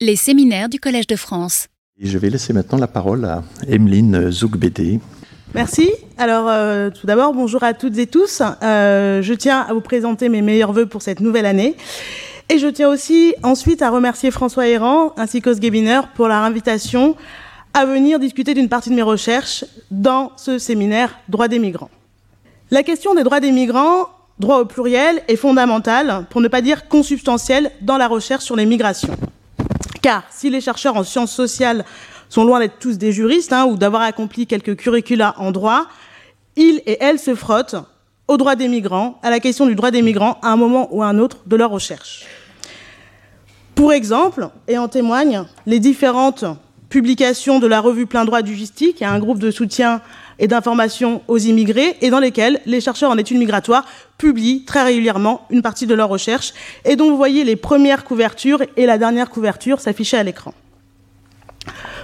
Les séminaires du Collège de France. Et je vais laisser maintenant la parole à Emeline Zougbédé. Merci. Alors, euh, tout d'abord, bonjour à toutes et tous. Euh, je tiens à vous présenter mes meilleurs voeux pour cette nouvelle année. Et je tiens aussi ensuite à remercier François Héran ainsi qu'Os Gebiner pour leur invitation à venir discuter d'une partie de mes recherches dans ce séminaire Droits des migrants. La question des droits des migrants, droit au pluriel, est fondamentale, pour ne pas dire consubstantielle, dans la recherche sur les migrations. Car si les chercheurs en sciences sociales sont loin d'être tous des juristes hein, ou d'avoir accompli quelques curricula en droit, ils et elles se frottent aux droits des migrants, à la question du droit des migrants à un moment ou à un autre de leur recherche. Pour exemple, et en témoignent les différentes publications de la revue Plein droit du Justique, qui est un groupe de soutien et d'information aux immigrés, et dans lesquels les chercheurs en études migratoires publient très régulièrement une partie de leurs recherches, et dont vous voyez les premières couvertures et la dernière couverture s'afficher à l'écran.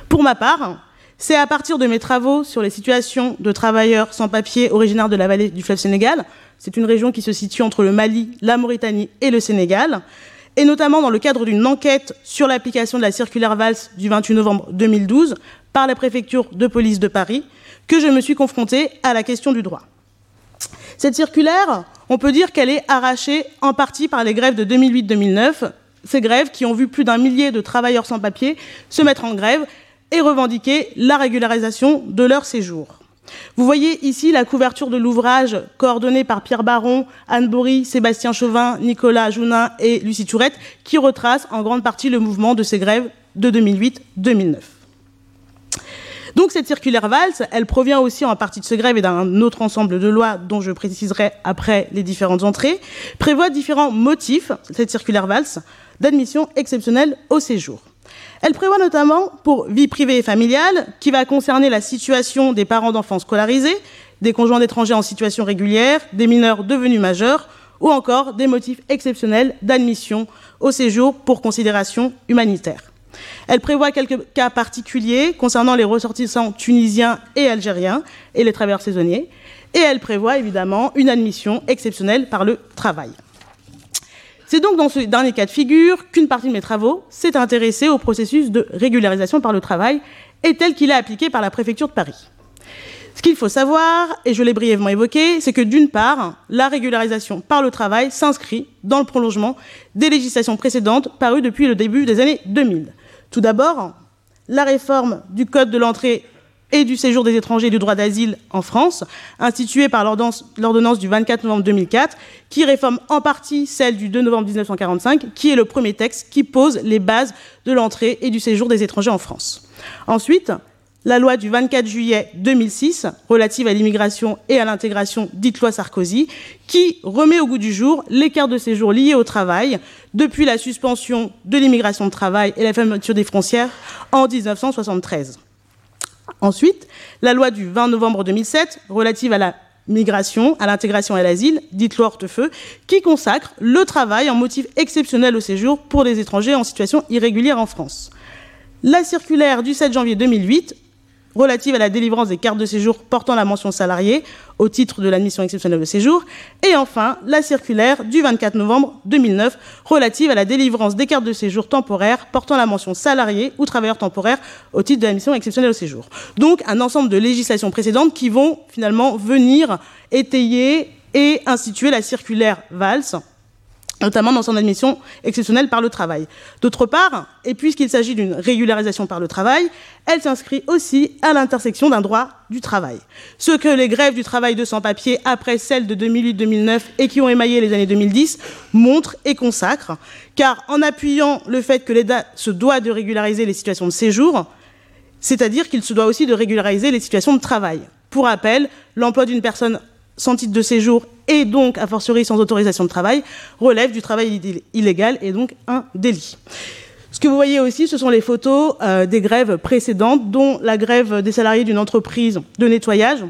Pour ma part, c'est à partir de mes travaux sur les situations de travailleurs sans papier originaires de la vallée du fleuve Sénégal, c'est une région qui se situe entre le Mali, la Mauritanie et le Sénégal, et notamment dans le cadre d'une enquête sur l'application de la circulaire Valls du 28 novembre 2012 par la préfecture de police de Paris, que je me suis confrontée à la question du droit. Cette circulaire, on peut dire qu'elle est arrachée en partie par les grèves de 2008-2009, ces grèves qui ont vu plus d'un millier de travailleurs sans papier se mettre en grève et revendiquer la régularisation de leur séjour. Vous voyez ici la couverture de l'ouvrage coordonné par Pierre Baron, Anne Bory, Sébastien Chauvin, Nicolas Jounin et Lucie Tourette, qui retrace en grande partie le mouvement de ces grèves de 2008-2009. Donc cette circulaire Valls, elle provient aussi en partie de ce grève et d'un autre ensemble de lois dont je préciserai après les différentes entrées, prévoit différents motifs, cette circulaire Valls, d'admission exceptionnelle au séjour. Elle prévoit notamment pour vie privée et familiale, qui va concerner la situation des parents d'enfants scolarisés, des conjoints d'étrangers en situation régulière, des mineurs devenus majeurs, ou encore des motifs exceptionnels d'admission au séjour pour considération humanitaire. Elle prévoit quelques cas particuliers concernant les ressortissants tunisiens et algériens et les travailleurs saisonniers. Et elle prévoit évidemment une admission exceptionnelle par le travail. C'est donc dans ce dernier cas de figure qu'une partie de mes travaux s'est intéressée au processus de régularisation par le travail et tel qu'il est appliqué par la préfecture de Paris. Ce qu'il faut savoir, et je l'ai brièvement évoqué, c'est que d'une part, la régularisation par le travail s'inscrit dans le prolongement des législations précédentes parues depuis le début des années 2000. Tout d'abord, la réforme du Code de l'entrée et du séjour des étrangers et du droit d'asile en France, instituée par l'ordonnance du 24 novembre 2004, qui réforme en partie celle du 2 novembre 1945, qui est le premier texte qui pose les bases de l'entrée et du séjour des étrangers en France. Ensuite, la loi du 24 juillet 2006 relative à l'immigration et à l'intégration, dite loi Sarkozy, qui remet au goût du jour les cartes de séjour liées au travail depuis la suspension de l'immigration de travail et la fermeture des frontières en 1973. Ensuite, la loi du 20 novembre 2007 relative à la migration, à l'intégration et à l'asile, dite loi Hortefeux, qui consacre le travail en motif exceptionnel au séjour pour les étrangers en situation irrégulière en France. La circulaire du 7 janvier 2008 relative à la délivrance des cartes de séjour portant la mention salariée au titre de l'admission exceptionnelle de séjour, et enfin la circulaire du 24 novembre 2009 relative à la délivrance des cartes de séjour temporaires portant la mention salarié ou travailleur temporaire au titre de l'admission exceptionnelle au séjour. Donc un ensemble de législations précédentes qui vont finalement venir étayer et instituer la circulaire VALS notamment dans son admission exceptionnelle par le travail. D'autre part, et puisqu'il s'agit d'une régularisation par le travail, elle s'inscrit aussi à l'intersection d'un droit du travail. Ce que les grèves du travail de sans-papiers après celles de 2008-2009 et qui ont émaillé les années 2010 montrent et consacrent, car en appuyant le fait que l'État se doit de régulariser les situations de séjour, c'est-à-dire qu'il se doit aussi de régulariser les situations de travail. Pour rappel, l'emploi d'une personne sans titre de séjour et donc, a fortiori sans autorisation de travail, relève du travail illégal et donc un délit. Ce que vous voyez aussi, ce sont les photos euh, des grèves précédentes, dont la grève des salariés d'une entreprise de nettoyage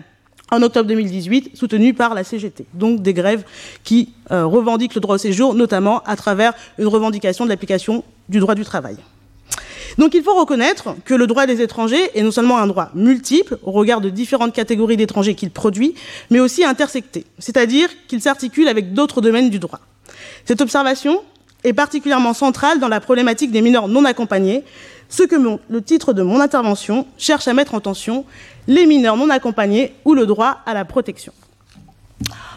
en octobre 2018, soutenue par la CGT. Donc des grèves qui euh, revendiquent le droit au séjour, notamment à travers une revendication de l'application du droit du travail. Donc il faut reconnaître que le droit des étrangers est non seulement un droit multiple au regard de différentes catégories d'étrangers qu'il produit, mais aussi intersecté, c'est-à-dire qu'il s'articule avec d'autres domaines du droit. Cette observation est particulièrement centrale dans la problématique des mineurs non accompagnés, ce que le titre de mon intervention cherche à mettre en tension, les mineurs non accompagnés ou le droit à la protection.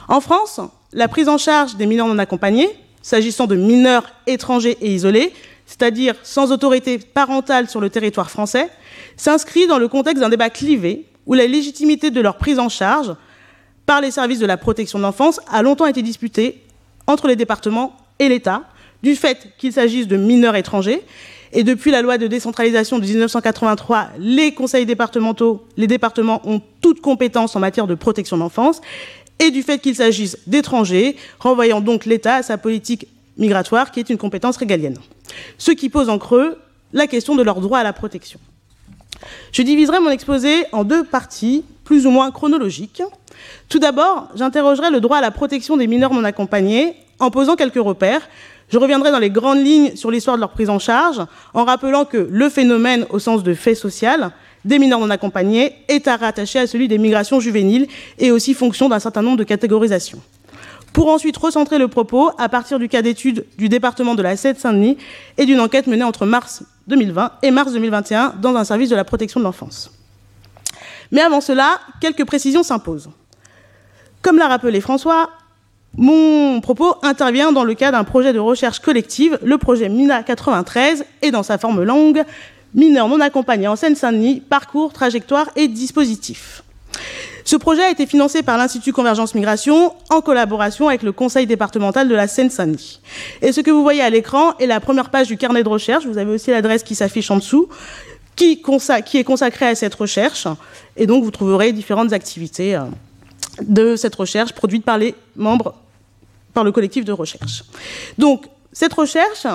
En France, la prise en charge des mineurs non accompagnés, s'agissant de mineurs étrangers et isolés, c'est-à-dire sans autorité parentale sur le territoire français, s'inscrit dans le contexte d'un débat clivé où la légitimité de leur prise en charge par les services de la protection de l'enfance a longtemps été disputée entre les départements et l'État, du fait qu'il s'agisse de mineurs étrangers. Et depuis la loi de décentralisation de 1983, les conseils départementaux, les départements ont toute compétence en matière de protection de l'enfance, et du fait qu'il s'agisse d'étrangers, renvoyant donc l'État à sa politique migratoire, qui est une compétence régalienne. Ce qui pose en creux la question de leur droit à la protection. Je diviserai mon exposé en deux parties, plus ou moins chronologiques. Tout d'abord, j'interrogerai le droit à la protection des mineurs non accompagnés en posant quelques repères. Je reviendrai dans les grandes lignes sur l'histoire de leur prise en charge, en rappelant que le phénomène, au sens de fait social, des mineurs non accompagnés est à rattacher à celui des migrations juvéniles et aussi fonction d'un certain nombre de catégorisations. Pour ensuite recentrer le propos à partir du cas d'étude du département de la Seine-Saint-Denis et d'une enquête menée entre mars 2020 et mars 2021 dans un service de la protection de l'enfance. Mais avant cela, quelques précisions s'imposent. Comme l'a rappelé François, mon propos intervient dans le cadre d'un projet de recherche collective, le projet MINA 93, et dans sa forme longue, mineurs non accompagnés en Seine-Saint-Denis, parcours, trajectoire et dispositifs. Ce projet a été financé par l'Institut Convergence Migration en collaboration avec le Conseil départemental de la Seine-Saint-Denis. Et ce que vous voyez à l'écran est la première page du carnet de recherche. Vous avez aussi l'adresse qui s'affiche en dessous, qui, est consacrée à cette recherche. Et donc, vous trouverez différentes activités euh, de cette recherche produite par les membres, par le collectif de recherche. Donc, cette recherche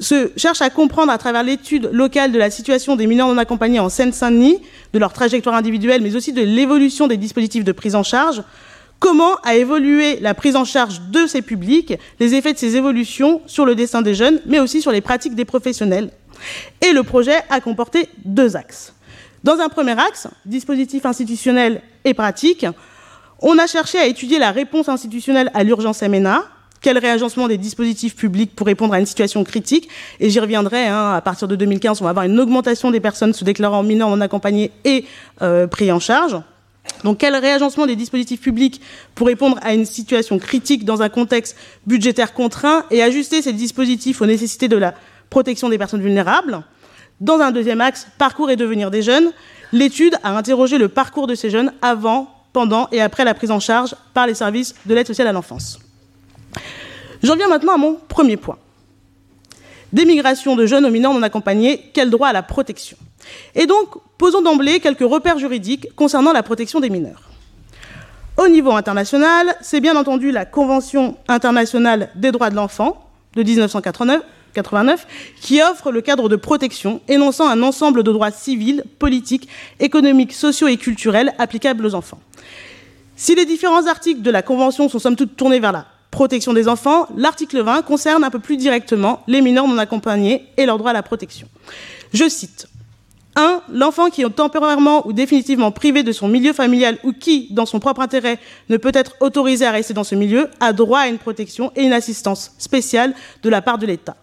se cherche à comprendre à travers l'étude locale de la situation des mineurs non accompagnés en Seine-Saint-Denis, de leur trajectoire individuelle, mais aussi de l'évolution des dispositifs de prise en charge, comment a évolué la prise en charge de ces publics, les effets de ces évolutions sur le destin des jeunes, mais aussi sur les pratiques des professionnels? Et le projet a comporté deux axes. Dans un premier axe, dispositif institutionnel et pratique, on a cherché à étudier la réponse institutionnelle à l'urgence MNA, quel réagencement des dispositifs publics pour répondre à une situation critique Et j'y reviendrai, hein, à partir de 2015, on va avoir une augmentation des personnes se déclarant mineurs non accompagnés et euh, pris en charge. Donc quel réagencement des dispositifs publics pour répondre à une situation critique dans un contexte budgétaire contraint et ajuster ces dispositifs aux nécessités de la protection des personnes vulnérables? Dans un deuxième axe, parcours et devenir des jeunes, l'étude a interrogé le parcours de ces jeunes avant, pendant et après la prise en charge par les services de l'aide sociale à l'enfance. J'en viens maintenant à mon premier point. D'émigration de jeunes aux mineurs non accompagnés, quel droit à la protection? Et donc, posons d'emblée quelques repères juridiques concernant la protection des mineurs. Au niveau international, c'est bien entendu la Convention internationale des droits de l'enfant de 1989 qui offre le cadre de protection énonçant un ensemble de droits civils, politiques, économiques, sociaux et culturels applicables aux enfants. Si les différents articles de la Convention sont somme toute tournés vers la protection des enfants, l'article 20 concerne un peu plus directement les mineurs non accompagnés et leur droit à la protection. Je cite 1. L'enfant qui est temporairement ou définitivement privé de son milieu familial ou qui, dans son propre intérêt, ne peut être autorisé à rester dans ce milieu, a droit à une protection et une assistance spéciale de la part de l'État.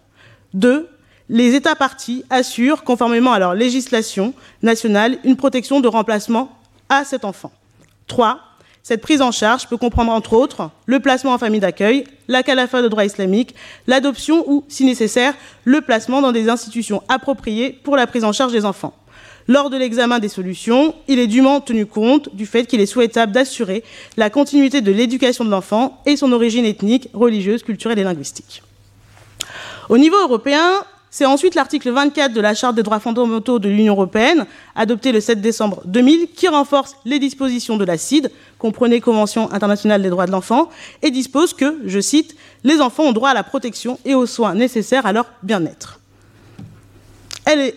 2. Les États partis assurent, conformément à leur législation nationale, une protection de remplacement à cet enfant. 3. Cette prise en charge peut comprendre entre autres le placement en famille d'accueil, la calafa de droit islamique, l'adoption ou, si nécessaire, le placement dans des institutions appropriées pour la prise en charge des enfants. Lors de l'examen des solutions, il est dûment tenu compte du fait qu'il est souhaitable d'assurer la continuité de l'éducation de l'enfant et son origine ethnique, religieuse, culturelle et linguistique. Au niveau européen, c'est ensuite l'article 24 de la Charte des droits fondamentaux de l'Union européenne, adopté le 7 décembre 2000, qui renforce les dispositions de la CID, comprenez Convention internationale des droits de l'enfant, et dispose que, je cite, les enfants ont droit à la protection et aux soins nécessaires à leur bien-être. Elle,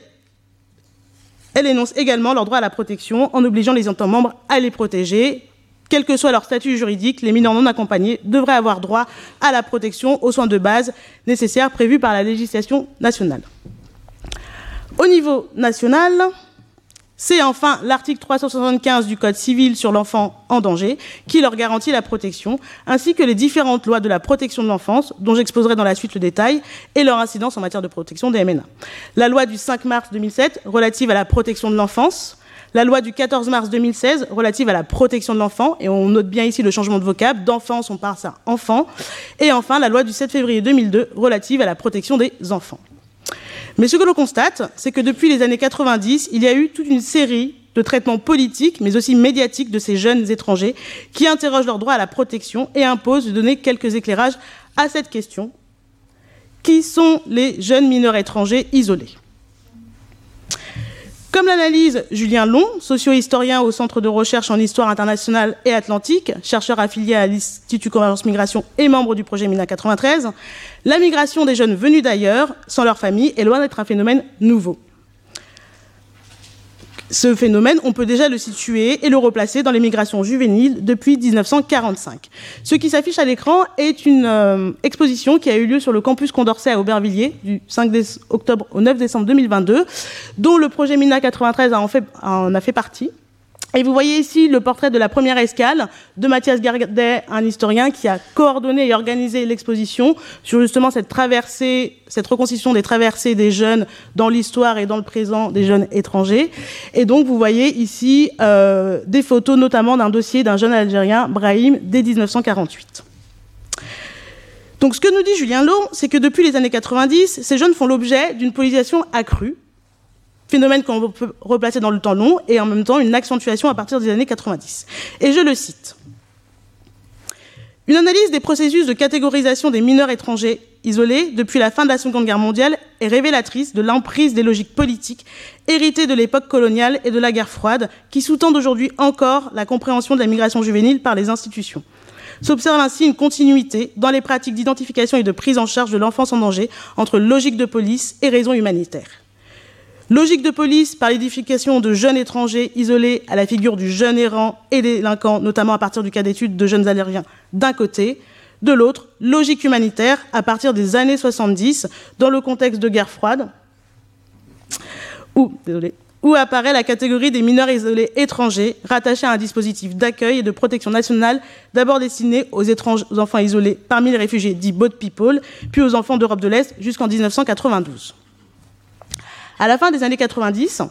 elle énonce également leur droit à la protection en obligeant les États membres à les protéger quel que soit leur statut juridique, les mineurs non accompagnés devraient avoir droit à la protection, aux soins de base nécessaires prévus par la législation nationale. Au niveau national, C'est enfin l'article 375 du Code civil sur l'enfant en danger qui leur garantit la protection, ainsi que les différentes lois de la protection de l'enfance, dont j'exposerai dans la suite le détail, et leur incidence en matière de protection des MNA. La loi du 5 mars 2007 relative à la protection de l'enfance, la loi du 14 mars 2016 relative à la protection de l'enfant, et on note bien ici le changement de vocable, d'enfance on passe à enfant, et enfin la loi du 7 février 2002 relative à la protection des enfants. Mais ce que l'on constate, c'est que depuis les années 90, il y a eu toute une série de traitements politiques, mais aussi médiatiques de ces jeunes étrangers qui interrogent leur droit à la protection et imposent de donner quelques éclairages à cette question. Qui sont les jeunes mineurs étrangers isolés? Comme l'analyse Julien Long, socio-historien au Centre de recherche en histoire internationale et atlantique, chercheur affilié à l'Institut Convergence Migration et membre du projet MINA 93, la migration des jeunes venus d'ailleurs, sans leur famille, est loin d'être un phénomène nouveau. Ce phénomène, on peut déjà le situer et le replacer dans les migrations juvéniles depuis 1945. Ce qui s'affiche à l'écran est une euh, exposition qui a eu lieu sur le campus Condorcet à Aubervilliers du 5 octobre au 9 décembre 2022, dont le projet MINA 93 en a fait partie. Et vous voyez ici le portrait de la première escale de Mathias Gardet, un historien qui a coordonné et organisé l'exposition sur justement cette traversée, cette reconstitution des traversées des jeunes dans l'histoire et dans le présent des jeunes étrangers. Et donc vous voyez ici euh, des photos notamment d'un dossier d'un jeune Algérien, Brahim, dès 1948. Donc ce que nous dit Julien Long, c'est que depuis les années 90, ces jeunes font l'objet d'une politisation accrue phénomène qu'on peut replacer dans le temps long et en même temps une accentuation à partir des années 90. Et je le cite. Une analyse des processus de catégorisation des mineurs étrangers isolés depuis la fin de la Seconde Guerre mondiale est révélatrice de l'emprise des logiques politiques héritées de l'époque coloniale et de la guerre froide qui sous-tendent aujourd'hui encore la compréhension de la migration juvénile par les institutions. S'observe ainsi une continuité dans les pratiques d'identification et de prise en charge de l'enfance en danger entre logique de police et raisons humanitaires. Logique de police par l'édification de jeunes étrangers isolés à la figure du jeune errant et délinquant, notamment à partir du cas d'études de jeunes allergiens d'un côté. De l'autre, logique humanitaire à partir des années 70, dans le contexte de guerre froide, où, apparaît la catégorie des mineurs isolés étrangers, rattachés à un dispositif d'accueil et de protection nationale, d'abord destiné aux enfants isolés parmi les réfugiés dits boat people, puis aux enfants d'Europe de l'Est jusqu'en 1992. À la fin des années 90,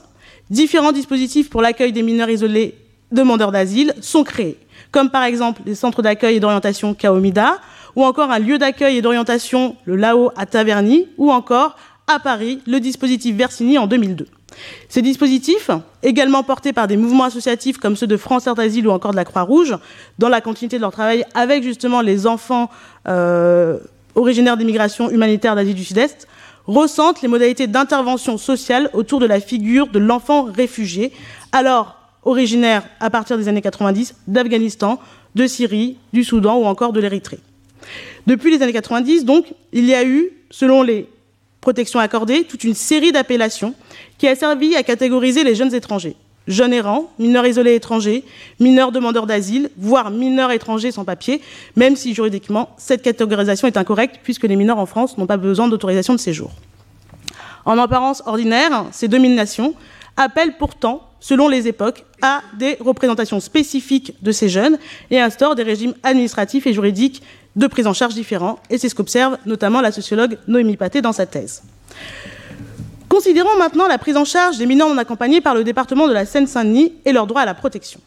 différents dispositifs pour l'accueil des mineurs isolés demandeurs d'asile sont créés, comme par exemple les centres d'accueil et d'orientation Kaomida, ou encore un lieu d'accueil et d'orientation, le Lao à Taverny, ou encore à Paris, le dispositif Versini en 2002. Ces dispositifs, également portés par des mouvements associatifs comme ceux de France Air d'Asile ou encore de la Croix-Rouge, dans la continuité de leur travail avec justement les enfants euh, originaires d'immigration humanitaire d'Asie du Sud-Est, ressentent les modalités d'intervention sociale autour de la figure de l'enfant réfugié, alors originaire à partir des années 90 d'Afghanistan, de Syrie, du Soudan ou encore de l'Érythrée. Depuis les années 90, donc, il y a eu, selon les protections accordées, toute une série d'appellations qui a servi à catégoriser les jeunes étrangers jeunes errants, mineurs isolés étrangers, mineurs demandeurs d'asile, voire mineurs étrangers sans papier, même si juridiquement cette catégorisation est incorrecte puisque les mineurs en France n'ont pas besoin d'autorisation de séjour. En apparence ordinaire, ces dominations appellent pourtant, selon les époques, à des représentations spécifiques de ces jeunes et instaurent des régimes administratifs et juridiques de prise en charge différents, et c'est ce qu'observe notamment la sociologue Noémie Paté dans sa thèse. Considérons maintenant la prise en charge des mineurs non accompagnés par le département de la Seine-Saint-Denis et leur droit à la protection.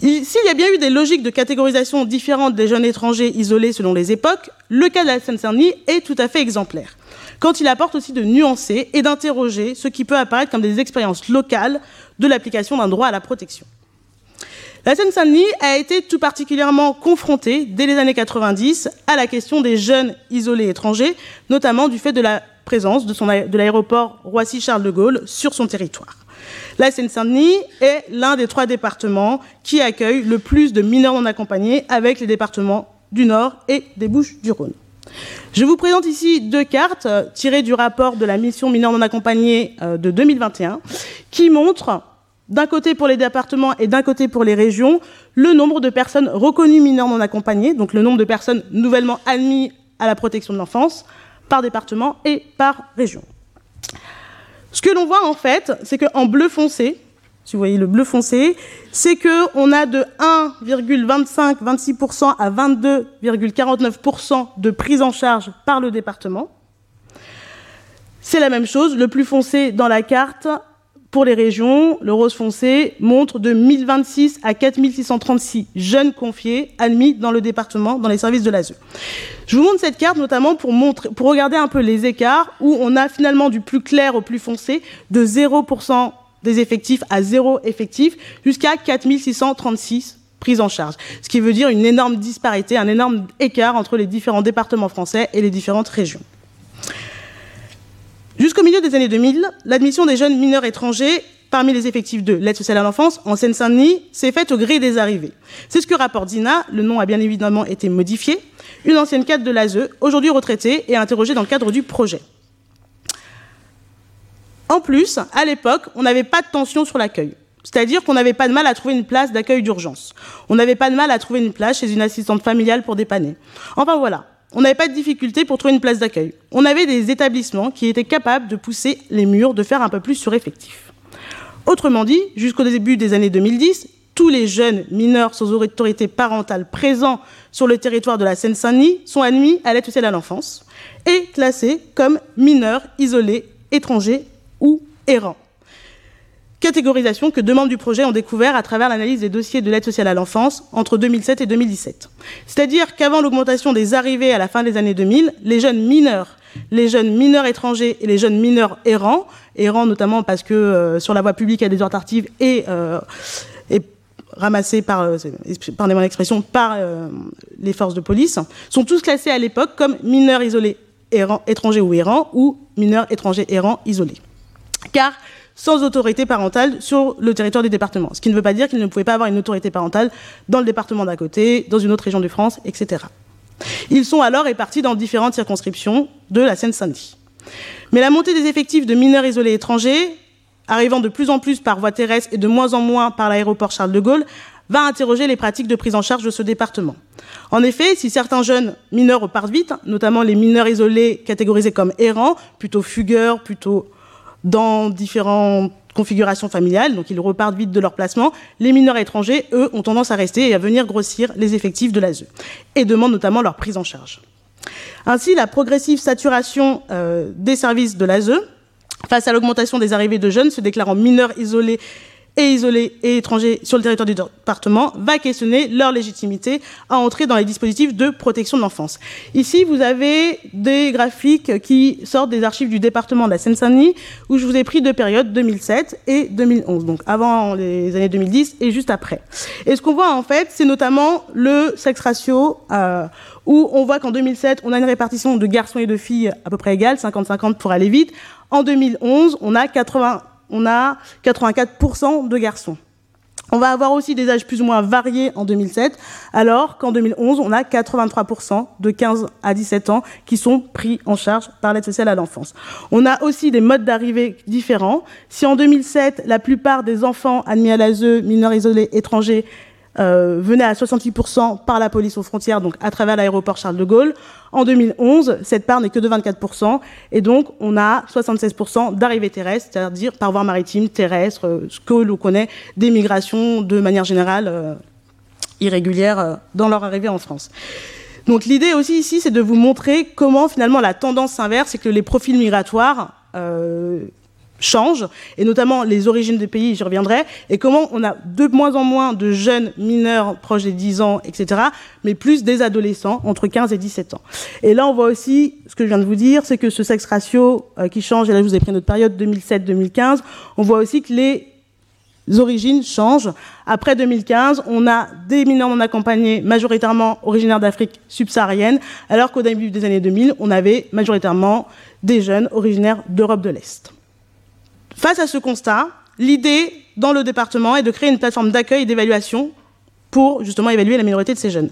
S'il y a bien eu des logiques de catégorisation différentes des jeunes étrangers isolés selon les époques, le cas de la Seine-Saint-Denis est tout à fait exemplaire, quand il apporte aussi de nuancer et d'interroger ce qui peut apparaître comme des expériences locales de l'application d'un droit à la protection. La Seine-Saint-Denis a été tout particulièrement confrontée, dès les années 90, à la question des jeunes isolés étrangers, notamment du fait de la présence de, l'aéroport Roissy-Charles de Gaulle sur son territoire. La Seine-Saint-Denis est l'un des trois départements qui accueillent le plus de mineurs non accompagnés avec les départements du Nord et des Bouches-du-Rhône. Je vous présente ici deux cartes euh, tirées du rapport de la mission mineurs non accompagnés euh, de 2021 qui montrent d'un côté pour les départements et d'un côté pour les régions, le nombre de personnes reconnues mineurs non accompagnées, donc le nombre de personnes nouvellement admises à la protection de l'enfance, par département et par région. Ce que l'on voit en fait, c'est qu'en bleu foncé, si vous voyez le bleu foncé, c'est qu'on a de 1,25-26% à 22,49% de prise en charge par le département. C'est la même chose, le plus foncé dans la carte, pour les régions, le rose foncé montre de 1026 à 4636 jeunes confiés admis dans le département, dans les services de l'ASE. Je vous montre cette carte notamment pour, regarder un peu les écarts où on a finalement du plus clair au plus foncé de 0% des effectifs à zéro effectif jusqu'à 4636 prises en charge. Ce qui veut dire une énorme disparité, un énorme écart entre les différents départements français et les différentes régions. Jusqu'au milieu des années 2000, l'admission des jeunes mineurs étrangers parmi les effectifs de l'aide sociale à l'enfance en Seine-Saint-Denis s'est faite au gré des arrivées. C'est ce que rapporte Dina, le nom a bien évidemment été modifié, une ancienne cadre de l'ASE, aujourd'hui retraitée et interrogée dans le cadre du projet. En plus, à l'époque, on n'avait pas de tension sur l'accueil. C'est-à-dire qu'on n'avait pas de mal à trouver une place d'accueil d'urgence. On n'avait pas de mal à trouver une place chez une assistante familiale pour dépanner. Enfin voilà, on n'avait pas de difficulté pour trouver une place d'accueil. On avait des établissements qui étaient capables de pousser les murs, de faire un peu plus sur effectif. Autrement dit, jusqu'au début des années 2010, tous les jeunes mineurs sans autorité parentale présents sur le territoire de la Seine-Saint-Denis sont admis à l'aide sociale à l'enfance et classés comme mineurs isolés, étrangers ou errants. Catégorisation que membres du projet ont découvert à travers l'analyse des dossiers de l'aide sociale à l'enfance entre 2007 et 2017. C'est-à-dire qu'avant l'augmentation des arrivées à la fin des années 2000, les jeunes mineurs, les jeunes mineurs étrangers et les jeunes mineurs errants, errants notamment parce que euh, sur la voie publique a des heures tardives et, euh, ramassés par, euh, par mon expression, par euh, les forces de police, sont tous classés à l'époque comme mineurs isolés errants, étrangers ou errants ou mineurs étrangers errants isolés car sans autorité parentale sur le territoire du département. Ce qui ne veut pas dire qu'il ne pouvait pas avoir une autorité parentale dans le département d'à côté, dans une autre région de France, etc. Ils sont alors répartis dans différentes circonscriptions de la Seine-Saint-Denis. Mais la montée des effectifs de mineurs isolés étrangers, arrivant de plus en plus par voie terrestre et de moins en moins par l'aéroport Charles de Gaulle, va interroger les pratiques de prise en charge de ce département. En effet, si certains jeunes mineurs repartent vite, notamment les mineurs isolés catégorisés comme errants, plutôt fugueurs, plutôt dans différentes configurations familiales, donc ils repartent vite de leur placement. Les mineurs étrangers, eux, ont tendance à rester et à venir grossir les effectifs de l'ASE et demandent notamment leur prise en charge. Ainsi, la progressive saturation euh, des services de l'ASE face à l'augmentation des arrivées de jeunes se déclarant mineurs isolés et isolés et étrangers sur le territoire du département va questionner leur légitimité à entrer dans les dispositifs de protection de l'enfance. Ici, vous avez des graphiques qui sortent des archives du département de la Seine-Saint-Denis, où je vous ai pris deux périodes, 2007 et 2011, donc avant les années 2010 et juste après. Et ce qu'on voit en fait, c'est notamment le sex ratio, euh, où on voit qu'en 2007, on a une répartition de garçons et de filles à peu près égale, 50-50 pour aller vite. En 2011, on a 80 on a 84% de garçons. On va avoir aussi des âges plus ou moins variés en 2007, alors qu'en 2011, on a 83% de 15 à 17 ans qui sont pris en charge par l'aide sociale à l'enfance. On a aussi des modes d'arrivée différents. Si en 2007, la plupart des enfants admis à l'ASE, mineurs isolés, étrangers, euh, venait à 68% par la police aux frontières, donc à travers l'aéroport Charles de Gaulle. En 2011, cette part n'est que de 24%, et donc on a 76% d'arrivées terrestres, c'est-à-dire par voie maritime, terrestre, euh, ce que l'on connaît des migrations de manière générale euh, irrégulières euh, dans leur arrivée en France. Donc l'idée aussi ici, c'est de vous montrer comment finalement la tendance s'inverse, c'est que les profils migratoires changent, et notamment les origines des pays, j'y reviendrai, et comment on a de moins en moins de jeunes mineurs proches des 10 ans, etc., mais plus des adolescents entre 15 et 17 ans. Et là, on voit aussi, ce que je viens de vous dire, c'est que ce sexe ratio euh, qui change, et là, je vous ai pris notre période 2007-2015, on voit aussi que les origines changent. Après 2015, on a des mineurs non accompagnés majoritairement originaires d'Afrique subsaharienne, alors qu'au début des années 2000, on avait majoritairement des jeunes originaires d'Europe de l'Est. Face à ce constat, l'idée dans le département est de créer une plateforme d'accueil et d'évaluation pour justement évaluer la minorité de ces jeunes.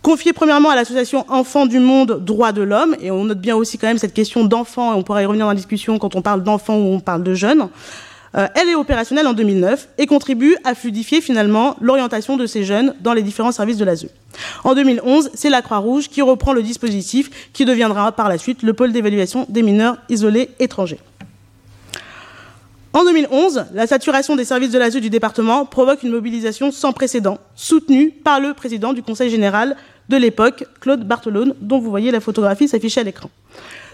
Confiée premièrement à l'association Enfants du Monde, Droits de l'Homme, et on note bien aussi quand même cette question d'enfants, et on pourra y revenir dans la discussion quand on parle d'enfants ou on parle de jeunes, euh, elle est opérationnelle en 2009 et contribue à fluidifier finalement l'orientation de ces jeunes dans les différents services de l'ASE. En 2011, c'est la Croix-Rouge qui reprend le dispositif qui deviendra par la suite le pôle d'évaluation des mineurs isolés étrangers. En 2011, la saturation des services de l'ASE du département provoque une mobilisation sans précédent, soutenue par le président du Conseil général de l'époque, Claude Barthelone, dont vous voyez la photographie s'afficher à l'écran.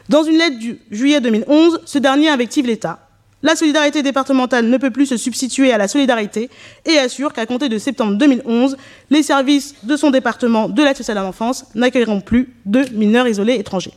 Dans une lettre du juillet 2011, ce dernier invective l'État. La solidarité départementale ne peut plus se substituer à la solidarité et assure qu'à compter de septembre 2011, les services de son département de l'aide sociale à l'enfance n'accueilleront plus de mineurs isolés étrangers.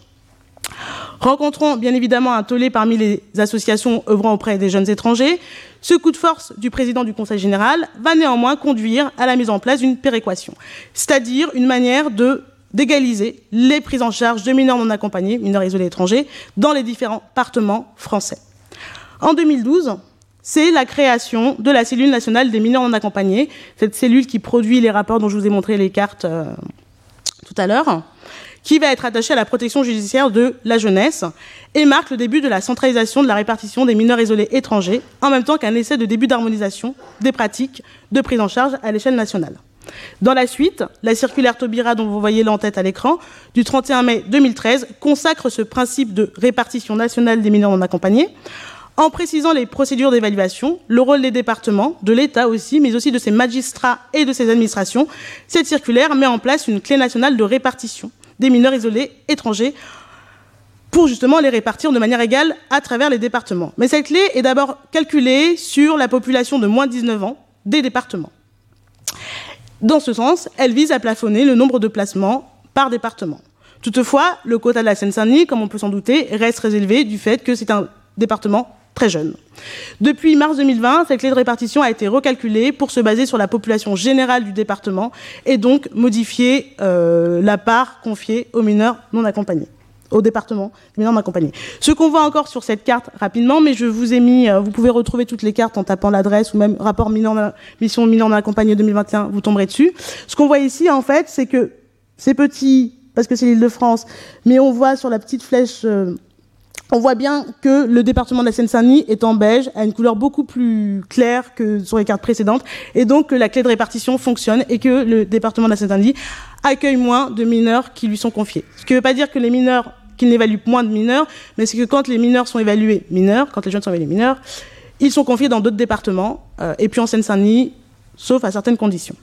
Rencontrons bien évidemment un tollé parmi les associations œuvrant auprès des jeunes étrangers. Ce coup de force du président du Conseil général va néanmoins conduire à la mise en place d'une péréquation, c'est-à-dire une manière de d'égaliser les prises en charge de mineurs non accompagnés, mineurs isolés étrangers, dans les différents départements français. En 2012, c'est la création de la cellule nationale des mineurs non accompagnés, cette cellule qui produit les rapports dont je vous ai montré les cartes euh, tout à l'heure qui va être attaché à la protection judiciaire de la jeunesse et marque le début de la centralisation de la répartition des mineurs isolés étrangers, en même temps qu'un essai de début d'harmonisation des pratiques de prise en charge à l'échelle nationale. Dans la suite, la circulaire Taubira, dont vous voyez l'entête à l'écran, du 31 mai 2013, consacre ce principe de répartition nationale des mineurs non accompagnés, en précisant les procédures d'évaluation, le rôle des départements, de l'État aussi, mais aussi de ses magistrats et de ses administrations. Cette circulaire met en place une clé nationale de répartition des mineurs isolés étrangers pour justement les répartir de manière égale à travers les départements. Mais cette clé est d'abord calculée sur la population de moins de 19 ans des départements. Dans ce sens, elle vise à plafonner le nombre de placements par département. Toutefois, le quota de la Seine-Saint-Denis, comme on peut s'en douter, reste très élevé du fait que c'est un département très jeune. Depuis mars 2020, cette clé de répartition a été recalculée pour se baser sur la population générale du département et donc modifier euh, la part confiée aux mineurs non accompagnés au département des mineurs non accompagnés. Ce qu'on voit encore sur cette carte rapidement, mais je vous ai mis, euh, vous pouvez retrouver toutes les cartes en tapant l'adresse ou même rapport mission mineurs non accompagnés 2021, vous tomberez dessus. Ce qu'on voit ici, en fait, c'est que c'est petit parce que c'est l'île de France, mais on voit sur la petite flèche euh, on voit bien que le département de la Seine-Saint-Denis est en beige, a une couleur beaucoup plus claire que sur les cartes précédentes, et donc que la clé de répartition fonctionne et que le département de la Seine-Saint-Denis accueille moins de mineurs qui lui sont confiés. Ce qui ne veut pas dire que les mineurs, qu'il n'évalue moins de mineurs, mais c'est que quand les mineurs sont évalués mineurs, quand les jeunes sont évalués mineurs, ils sont confiés dans d'autres départements, euh, et puis en Seine-Saint-Denis, sauf à certaines conditions.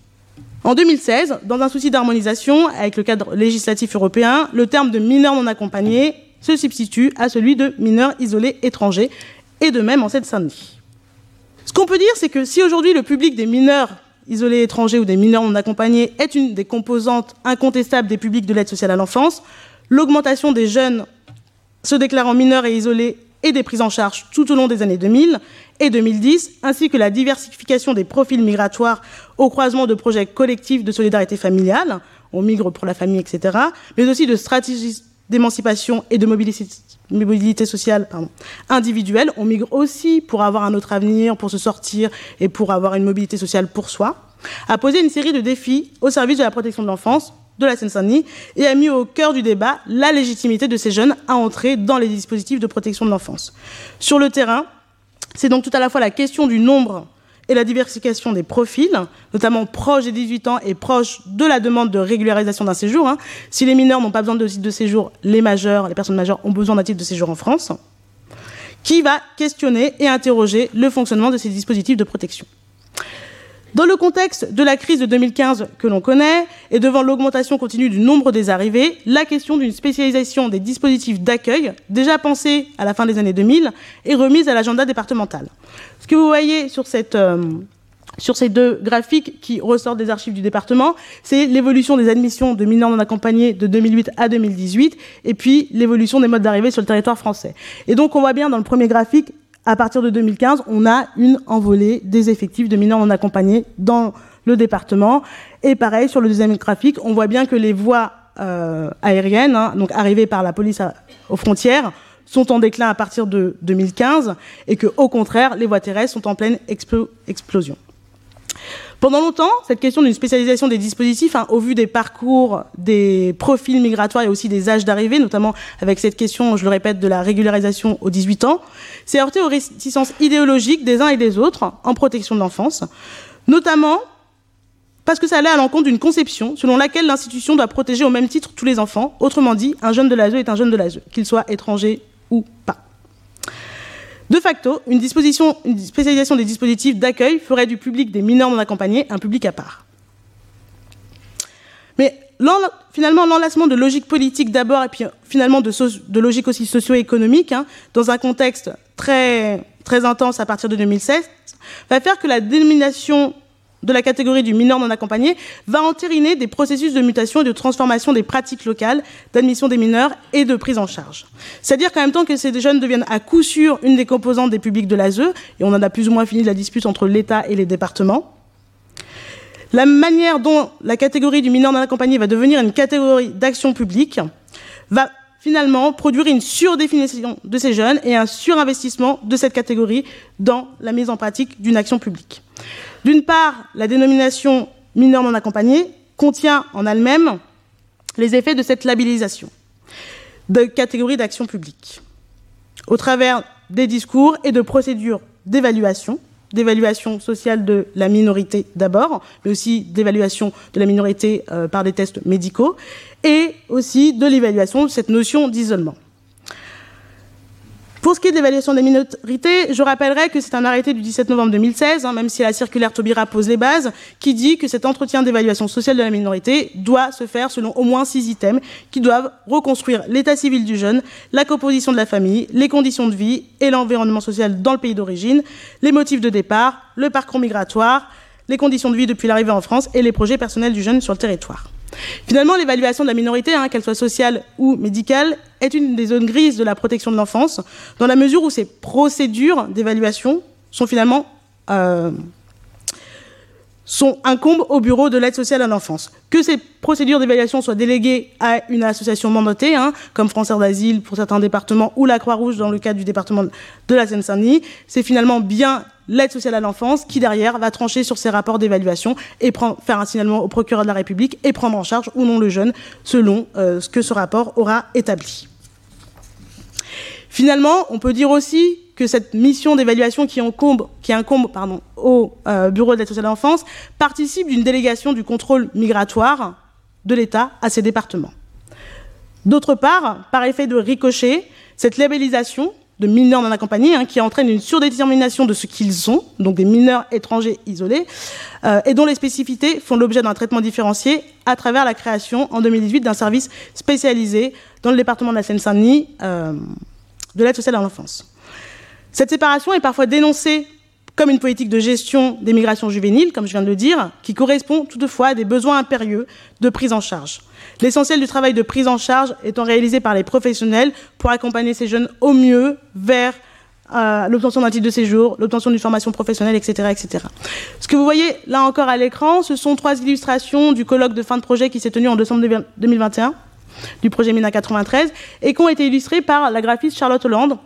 En 2016, dans un souci d'harmonisation avec le cadre législatif européen, le terme de mineur non accompagné se substitue à celui de mineurs isolés étrangers, et de même en Seine-Saint-Denis. Ce qu'on peut dire, c'est que si aujourd'hui le public des mineurs isolés étrangers ou des mineurs non accompagnés est une des composantes incontestables des publics de l'aide sociale à l'enfance, l'augmentation des jeunes se déclarant mineurs et isolés et des prises en charge tout au long des années 2000 et 2010, ainsi que la diversification des profils migratoires au croisement de projets collectifs de solidarité familiale, on migre pour la famille, etc., mais aussi de stratégies d'émancipation et de mobilité, sociale individuelle. On migre aussi pour avoir un autre avenir, pour se sortir et pour avoir une mobilité sociale pour soi, a posé une série de défis au service de la protection de l'enfance de la Seine-Saint-Denis et a mis au cœur du débat la légitimité de ces jeunes à entrer dans les dispositifs de protection de l'enfance. Sur le terrain, c'est donc tout à la fois la question du nombre et la diversification des profils, notamment proches des 18 ans et proches de la demande de régularisation d'un séjour. Hein. Si les mineurs n'ont pas besoin de titre de séjour, les majeurs, les personnes majeures ont besoin d'un titre de séjour en France, qui va questionner et interroger le fonctionnement de ces dispositifs de protection. Dans le contexte de la crise de 2015 que l'on connaît et devant l'augmentation continue du nombre des arrivées, la question d'une spécialisation des dispositifs d'accueil, déjà pensée à la fin des années 2000, est remise à l'agenda départemental. Ce que vous voyez euh, sur ces deux graphiques qui ressortent des archives du département, c'est l'évolution des admissions de mineurs non accompagnés de 2008 à 2018, et puis l'évolution des modes d'arrivée sur le territoire français. Et donc on voit bien dans le premier graphique à partir de 2015, on a une envolée des effectifs de mineurs non accompagnés dans le département. Et pareil, sur le deuxième graphique, on voit bien que les voies euh, aériennes, hein, donc arrivées par la police aux frontières, sont en déclin à partir de 2015 et que, au contraire, les voies terrestres sont en pleine explosion. Pendant longtemps, cette question d'une spécialisation des dispositifs, hein, au vu des parcours, des profils migratoires et aussi des âges d'arrivée, notamment avec cette question, je le répète, de la régularisation aux 18 ans, s'est heurté aux réticences idéologiques des uns et des autres en protection de l'enfance, notamment parce que ça allait à l'encontre d'une conception selon laquelle l'institution doit protéger au même titre tous les enfants. Autrement dit, un jeune de l'ASE est un jeune de l'ASE, qu'il soit étranger ou pas. De facto, une, spécialisation des dispositifs d'accueil ferait du public des mineurs non accompagnés un public à part. Mais finalement, l'enlacement de logique politique d'abord et puis finalement de, de logique aussi socio-économique, hein, dans un contexte très intense à partir de 2016, va faire que la dénomination de la catégorie du mineur non accompagné va entériner des processus de mutation et de transformation des pratiques locales d'admission des mineurs et de prise en charge. C'est-à-dire qu'en même temps que ces jeunes deviennent à coup sûr une des composantes des publics de l'ASE, et on en a plus ou moins fini la dispute entre l'État et les départements, la manière dont la catégorie du mineur non accompagné va devenir une catégorie d'action publique va finalement produire une surdéfinition de ces jeunes et un surinvestissement de cette catégorie dans la mise en pratique d'une action publique. D'une part, la dénomination mineur non accompagné contient en elle-même les effets de cette labellisation de catégorie d'action publique au travers des discours et de procédures d'évaluation, d'évaluation sociale de la minorité d'abord, mais aussi d'évaluation de la minorité euh, par des tests médicaux, et aussi de l'évaluation de cette notion d'isolement. Pour ce qui est de l'évaluation des minorités, je rappellerai que c'est un arrêté du 17 novembre 2016, hein, même si la circulaire Taubira pose les bases, qui dit que cet entretien d'évaluation sociale de la minorité doit se faire selon au moins six items qui doivent reconstruire l'état civil du jeune, la composition de la famille, les conditions de vie et l'environnement social dans le pays d'origine, les motifs de départ, le parcours migratoire, les conditions de vie depuis l'arrivée en France et les projets personnels du jeune sur le territoire. Finalement, l'évaluation de la minorité, hein, qu'elle soit sociale ou médicale, est une des zones grises de la protection de l'enfance, dans la mesure où ces procédures d'évaluation sont finalement euh, sont, incombent au bureau de l'aide sociale à l'enfance. Que ces procédures d'évaluation soient déléguées à une association mandatée, hein, comme France d'Asile pour certains départements ou la Croix-Rouge dans le cadre du département de la Seine-Saint-Denis, c'est finalement bien l'aide sociale à l'enfance qui derrière va trancher sur ces rapports d'évaluation et faire un signalement au procureur de la République et prendre en charge ou non le jeune selon euh, ce que ce rapport aura établi. Finalement, on peut dire aussi que cette mission d'évaluation qui incombe, au euh, Bureau de l'aide sociale l'enfance participe d'une délégation du contrôle migratoire de l'État à ces départements. D'autre part, par effet de ricochet, cette labellisation de mineurs non accompagnés hein, qui entraîne une surdétermination de ce qu'ils sont, donc des mineurs étrangers isolés, euh, et dont les spécificités font l'objet d'un traitement différencié à travers la création en 2018 d'un service spécialisé dans le département de la Seine-Saint-Denis euh, de l'aide sociale à l'enfance. Cette séparation est parfois dénoncée comme une politique de gestion des migrations juvéniles, comme je viens de le dire, qui correspond toutefois à des besoins impérieux de prise en charge. L'essentiel du travail de prise en charge étant réalisé par les professionnels pour accompagner ces jeunes au mieux vers euh, l'obtention d'un titre de séjour, l'obtention d'une formation professionnelle, etc., etc. Ce que vous voyez là encore à l'écran, ce sont trois illustrations du colloque de fin de projet qui s'est tenu en décembre 2021 du projet MINA 93 et qui ont été illustrées par la graphiste Charlotte Hollande,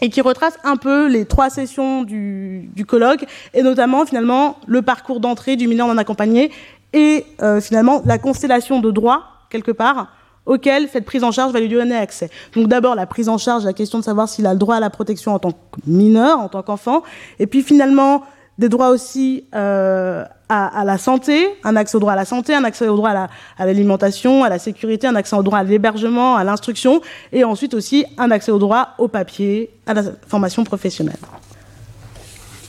et qui retrace un peu les trois sessions du, colloque, et notamment finalement le parcours d'entrée du mineur non accompagné, et euh, finalement la constellation de droits, quelque part, auquel cette prise en charge va lui donner accès. Donc d'abord la prise en charge, la question de savoir s'il a le droit à la protection en tant que mineur, en tant qu'enfant, et puis finalement des droits aussi euh, à, la santé, un accès au droit à la santé, un accès au droit à l'alimentation, à, la sécurité, un accès au droit à l'hébergement, à l'instruction, et ensuite aussi un accès au droit au papier, à la formation professionnelle.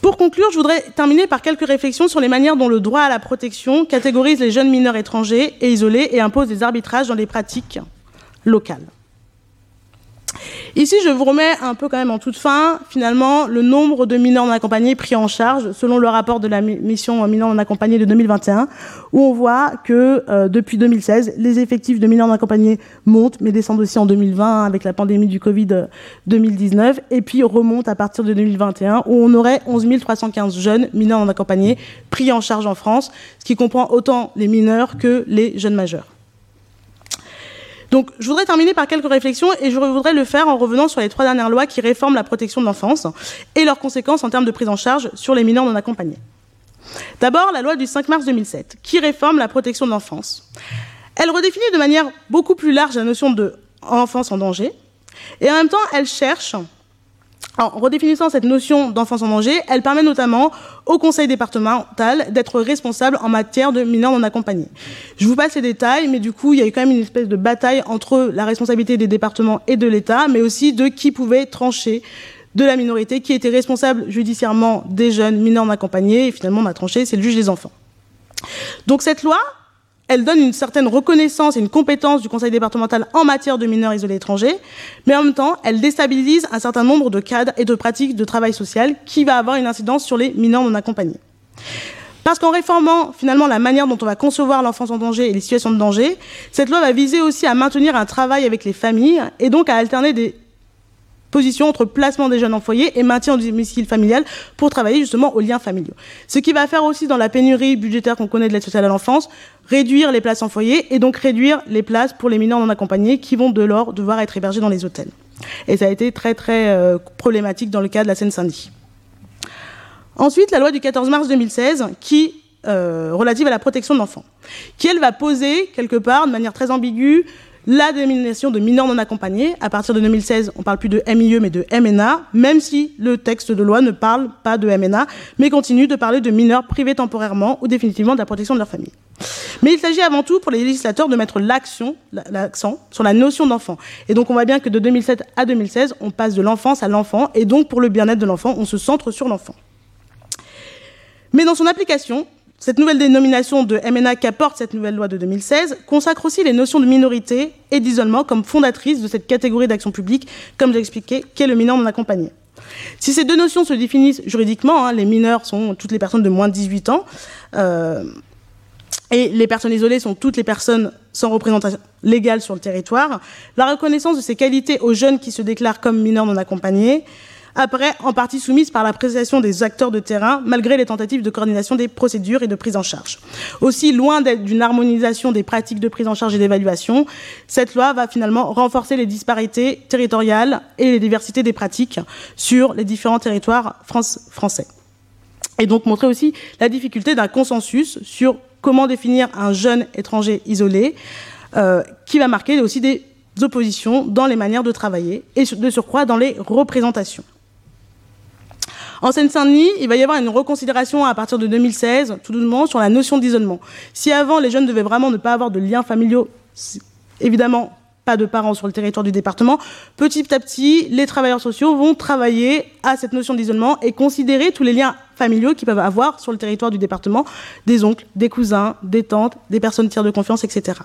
Pour conclure, je voudrais terminer par quelques réflexions sur les manières dont le droit à la protection catégorise les jeunes mineurs étrangers et isolés et impose des arbitrages dans les pratiques locales. Ici, je vous remets un peu quand même en toute fin, finalement, le nombre de mineurs non accompagnés pris en charge selon le rapport de la mission mineurs non accompagnés de 2021, où on voit que euh, depuis 2016, les effectifs de mineurs non accompagnés montent, mais descendent aussi en 2020 avec la pandémie du Covid 2019, et puis remontent à partir de 2021, où on aurait 11 315 jeunes mineurs non accompagnés pris en charge en France, ce qui comprend autant les mineurs que les jeunes majeurs. Donc, je voudrais terminer par quelques réflexions et je voudrais le faire en revenant sur les trois dernières lois qui réforment la protection de l'enfance et leurs conséquences en termes de prise en charge sur les mineurs non accompagnés. D'abord, la loi du 5 mars 2007 qui réforme la protection de l'enfance. Elle redéfinit de manière beaucoup plus large la notion de en danger et en même temps, elle cherche en redéfinissant cette notion d'enfance en danger, elle permet notamment au conseil départemental d'être responsable en matière de mineurs non accompagnés. Je vous passe les détails, mais du coup, il y a eu quand même une espèce de bataille entre la responsabilité des départements et de l'État, mais aussi de qui pouvait trancher de la minorité qui était responsable judiciairement des jeunes mineurs non accompagnés. Et finalement, on a tranché, c'est le juge des enfants. Donc cette loi, elle donne une certaine reconnaissance et une compétence du conseil départemental en matière de mineurs isolés étrangers, mais en même temps, elle déstabilise un certain nombre de cadres et de pratiques de travail social qui va avoir une incidence sur les mineurs non accompagnés. Parce qu'en réformant finalement la manière dont on va concevoir l'enfance en danger et les situations de danger, cette loi va viser aussi à maintenir un travail avec les familles et donc à alterner des positions entre placement des jeunes en foyer et maintien du domicile familial pour travailler justement aux liens familiaux. Ce qui va faire aussi dans la pénurie budgétaire qu'on connaît de l'aide sociale à l'enfance, réduire les places en foyer et donc réduire les places pour les mineurs non accompagnés qui vont de lors devoir être hébergés dans les hôtels. Et ça a été très très euh, problématique dans le cas de la Seine-Saint-Denis. Ensuite, la loi du 14 mars 2016 qui euh, relative à la protection de l'enfant, qui elle va poser quelque part de manière très ambiguë la dénomination de mineurs non accompagnés. À partir de 2016, on parle plus de MIE mais de MNA, même si le texte de loi ne parle pas de MNA, mais continue de parler de mineurs privés temporairement ou définitivement de la protection de leur famille. Mais il s'agit avant tout pour les législateurs de mettre l'accent sur la notion d'enfant. Et donc on voit bien que de 2007 à 2016, on passe de l'enfance à l'enfant, et donc pour le bien-être de l'enfant, on se centre sur l'enfant. Mais dans son application, cette nouvelle dénomination de MNA qu'apporte cette nouvelle loi de 2016 consacre aussi les notions de minorité et d'isolement comme fondatrices de cette catégorie d'action publique, comme j'ai expliqué, qu'est le mineur non accompagné. Si ces deux notions se définissent juridiquement, hein, les mineurs sont toutes les personnes de moins de 18 ans, euh, et les personnes isolées sont toutes les personnes sans représentation légale sur le territoire, la reconnaissance de ces qualités aux jeunes qui se déclarent comme mineurs non accompagnés après en partie soumise par l'appréciation des acteurs de terrain, malgré les tentatives de coordination des procédures et de prise en charge. Aussi, loin d'être d'une harmonisation des pratiques de prise en charge et d'évaluation, cette loi va finalement renforcer les disparités territoriales et les diversités des pratiques sur les différents territoires français. Et donc montrer aussi la difficulté d'un consensus sur comment définir un jeune étranger isolé, euh, qui va marquer aussi des oppositions dans les manières de travailler et de surcroît dans les représentations. En Seine-Saint-Denis, il va y avoir une reconsidération à partir de 2016, tout doucement, sur la notion d'isolement. Si avant, les jeunes devaient vraiment ne pas avoir de liens familiaux, évidemment, pas de parents sur le territoire du département, petit à petit, les travailleurs sociaux vont travailler à cette notion d'isolement et considérer tous les liens familiaux qu'ils peuvent avoir sur le territoire du département, des oncles, des cousins, des tantes, des personnes tiers de confiance, etc.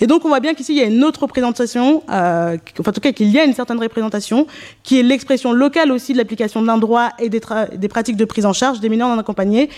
Et donc on voit bien qu'ici il y a une autre représentation, euh, enfin en tout cas qu'il y a une certaine représentation, qui est l'expression locale aussi de l'application de l'un droit et des, pratiques de prise en charge des mineurs non accompagnés,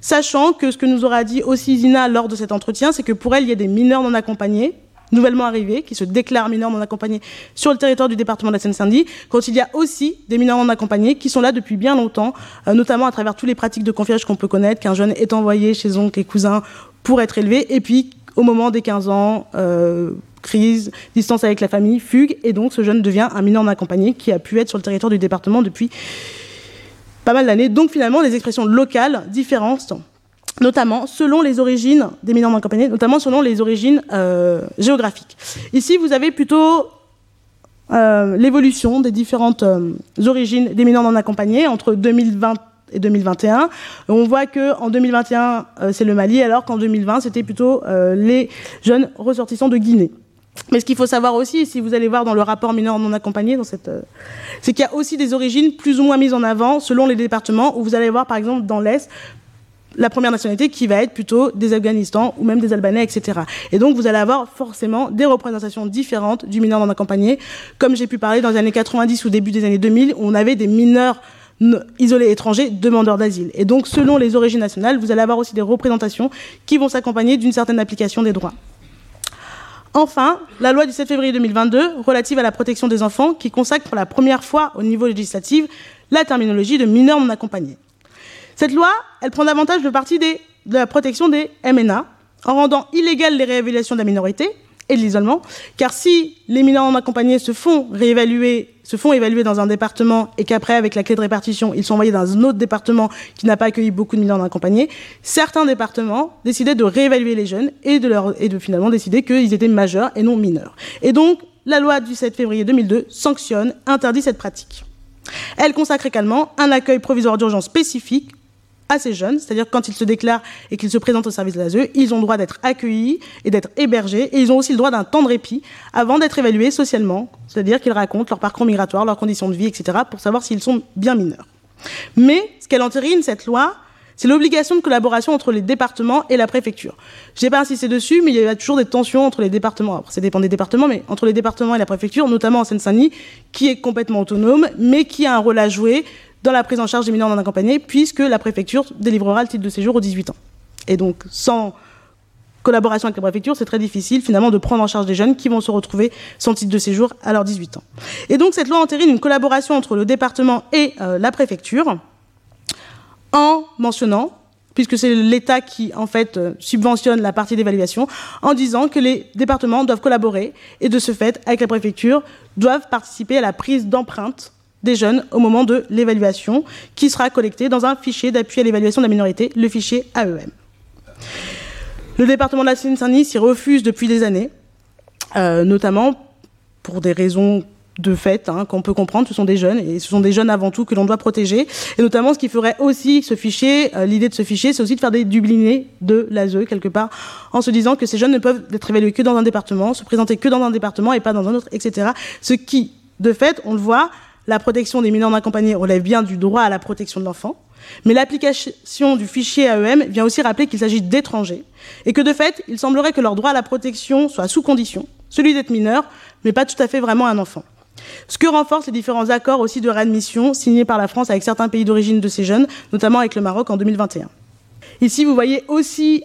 sachant que ce que nous aura dit aussi Zina lors de cet entretien, c'est que pour elle il y a des mineurs non accompagnés nouvellement arrivés, qui se déclarent mineurs non accompagnés sur le territoire du département de la Seine-Saint-Denis, quand il y a aussi des mineurs non accompagnés qui sont là depuis bien longtemps, euh, notamment à travers toutes les pratiques de confiance qu'on peut connaître, qu'un jeune est envoyé chez oncle et cousin pour être élevé, et puis au moment des 15 ans, euh, crise, distance avec la famille, fugue, et donc ce jeune devient un mineur non accompagné qui a pu être sur le territoire du département depuis pas mal d'années. Donc finalement, des expressions locales différentes, notamment selon les origines des mineurs non accompagnés, notamment selon les origines euh, géographiques. Ici, vous avez plutôt euh, l'évolution des différentes origines des mineurs non accompagnés entre 2020 et 2021. On voit que en 2021 euh, c'est le Mali, alors qu'en 2020 c'était plutôt euh, les jeunes ressortissants de Guinée. Mais ce qu'il faut savoir aussi, si vous allez voir dans le rapport mineur non accompagné, euh, c'est qu'il y a aussi des origines plus ou moins mises en avant selon les départements, où vous allez voir par exemple dans l'Est la première nationalité qui va être plutôt des Afghanistan ou même des Albanais, etc. Et donc vous allez avoir forcément des représentations différentes du mineur non accompagné, comme j'ai pu parler dans les années 90 ou début des années 2000, où on avait des mineurs isolés étrangers demandeurs d'asile. Et donc, selon les origines nationales, vous allez avoir aussi des représentations qui vont s'accompagner d'une certaine application des droits. Enfin, la loi du 7 février 2022 relative à la protection des enfants qui consacre pour la première fois au niveau législatif la terminologie de mineurs non accompagnés. Cette loi, elle prend davantage le parti de la protection des MNA en rendant illégales les réévaluations de la minorité et de l'isolement, car si les mineurs non accompagnés se font réévaluer se font évaluer dans un département et qu'après, avec la clé de répartition, ils sont envoyés dans un autre département qui n'a pas accueilli beaucoup de mineurs non accompagnés, certains départements décidaient de réévaluer les jeunes et de, et de finalement décider qu'ils étaient majeurs et non mineurs. Et donc, la loi du 7 février 2002 sanctionne, interdit cette pratique. Elle consacre également un accueil provisoire d'urgence spécifique ces jeunes, c'est-à-dire quand ils se déclarent et qu'ils se présentent au service de l'ASE, ils ont le droit d'être accueillis et d'être hébergés, et ils ont aussi le droit d'un temps de répit avant d'être évalués socialement, c'est-à-dire qu'ils racontent leur parcours migratoire, leurs conditions de vie, etc., pour savoir s'ils sont bien mineurs. Mais ce qu'elle entérine, cette loi, c'est l'obligation de collaboration entre les départements et la préfecture. Je n'ai pas insisté dessus, mais il y a toujours des tensions entre les départements. Après, ça dépend des départements, mais entre les départements et la préfecture, notamment en Seine-Saint-Denis, qui est complètement autonome, mais qui a un rôle à jouer dans la prise en charge des mineurs non accompagnés, puisque la préfecture délivrera le titre de séjour aux 18 ans. Et donc, sans collaboration avec la préfecture, c'est très difficile finalement de prendre en charge des jeunes qui vont se retrouver sans titre de séjour à leurs 18 ans. Et donc cette loi entérine une collaboration entre le département et euh, la préfecture en mentionnant puisque c'est l'État qui, en fait, euh, subventionne la partie d'évaluation, en disant que les départements doivent collaborer et, de ce fait, avec la préfecture, doivent participer à la prise d'empreinte des jeunes au moment de l'évaluation, qui sera collectée dans un fichier d'appui à l'évaluation de la minorité, le fichier AEM. Le département de la Seine-Saint-Denis s'y refuse depuis des années, euh, notamment pour des raisons de fait hein, qu'on peut comprendre, ce sont des jeunes, et ce sont des jeunes avant tout que l'on doit protéger. Et notamment, ce qui ferait aussi ce fichier, euh, l'idée de ce fichier, c'est aussi de faire des dublinés de l'ASE, quelque part, en se disant que ces jeunes ne peuvent être évalués que dans un département, se présenter que dans un département et pas dans un autre, etc. Ce qui, de fait, on le voit, la protection des mineurs non accompagnés relève bien du droit à la protection de l'enfant, mais l'application du fichier AEM vient aussi rappeler qu'il s'agit d'étrangers, et que de fait, il semblerait que leur droit à la protection soit sous condition, celui d'être mineur, mais pas tout à fait vraiment un enfant. Ce que renforcent les différents accords aussi de réadmission signés par la France avec certains pays d'origine de ces jeunes, notamment avec le Maroc en 2021. Ici, vous voyez aussi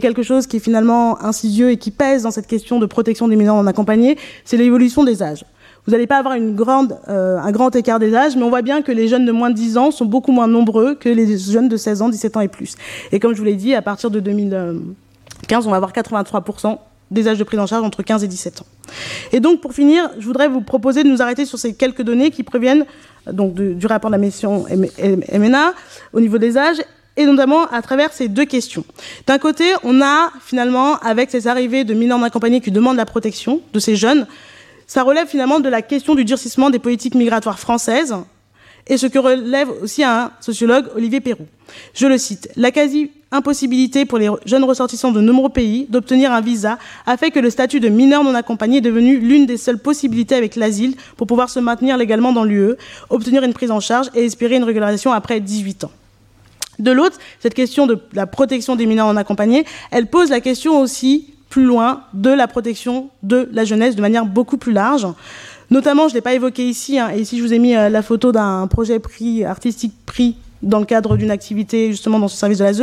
quelque chose qui est finalement insidieux et qui pèse dans cette question de protection des mineurs non accompagnés, c'est l'évolution des âges. Vous n'allez pas avoir euh, un grand écart des âges, mais on voit bien que les jeunes de moins de 10 ans sont beaucoup moins nombreux que les jeunes de 16 ans, 17 ans et plus. Et comme je vous l'ai dit, à partir de 2015, on va avoir 83% des âges de prise en charge entre 15 et 17 ans. Et donc, pour finir, je voudrais vous proposer de nous arrêter sur ces quelques données qui préviennent donc, du rapport de la mission MNA au niveau des âges et notamment à travers ces deux questions. D'un côté, on a finalement, avec ces arrivées de mineurs accompagnés qui demandent la protection de ces jeunes, ça relève finalement de la question du durcissement des politiques migratoires françaises et ce que relève aussi un sociologue, Olivier Perroux. Je le cite, la quasi-impossibilité pour les jeunes ressortissants de nombreux pays d'obtenir un visa a fait que le statut de mineur non accompagné est devenu l'une des seules possibilités avec l'asile pour pouvoir se maintenir légalement dans l'UE, obtenir une prise en charge et espérer une régularisation après 18 ans. De l'autre, cette question de la protection des mineurs non accompagnés, elle pose la question aussi plus loin de la protection de la jeunesse de manière beaucoup plus large. Notamment, je ne l'ai pas évoqué ici, hein, et ici je vous ai mis euh, la photo d'un projet pris, artistique pris dans le cadre d'une activité justement dans ce service de l'ASE,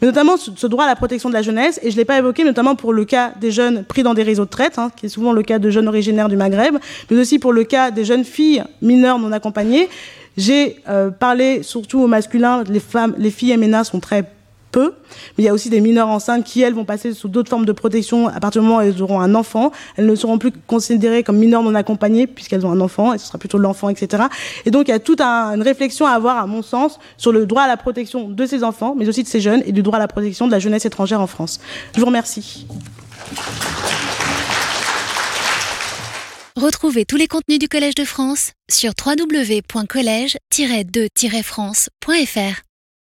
mais notamment ce droit à la protection de la jeunesse, et je ne l'ai pas évoqué notamment pour le cas des jeunes pris dans des réseaux de traite, hein, qui est souvent le cas de jeunes originaires du Maghreb, mais aussi pour le cas des jeunes filles mineures non accompagnées. J'ai euh, parlé surtout au masculin, les femmes, les filles MNA sont très peu. Mais il y a aussi des mineurs enceintes qui, elles, vont passer sous d'autres formes de protection à partir du moment où elles auront un enfant. Elles ne seront plus considérées comme mineurs non accompagnées puisqu'elles ont un enfant et ce sera plutôt l'enfant, etc. Et donc, il y a toute une réflexion à avoir, à mon sens, sur le droit à la protection de ces enfants, mais aussi de ces jeunes et du droit à la protection de la jeunesse étrangère en France. Je vous remercie. Retrouvez tous les contenus du Collège de France sur www.colège-2-france.fr.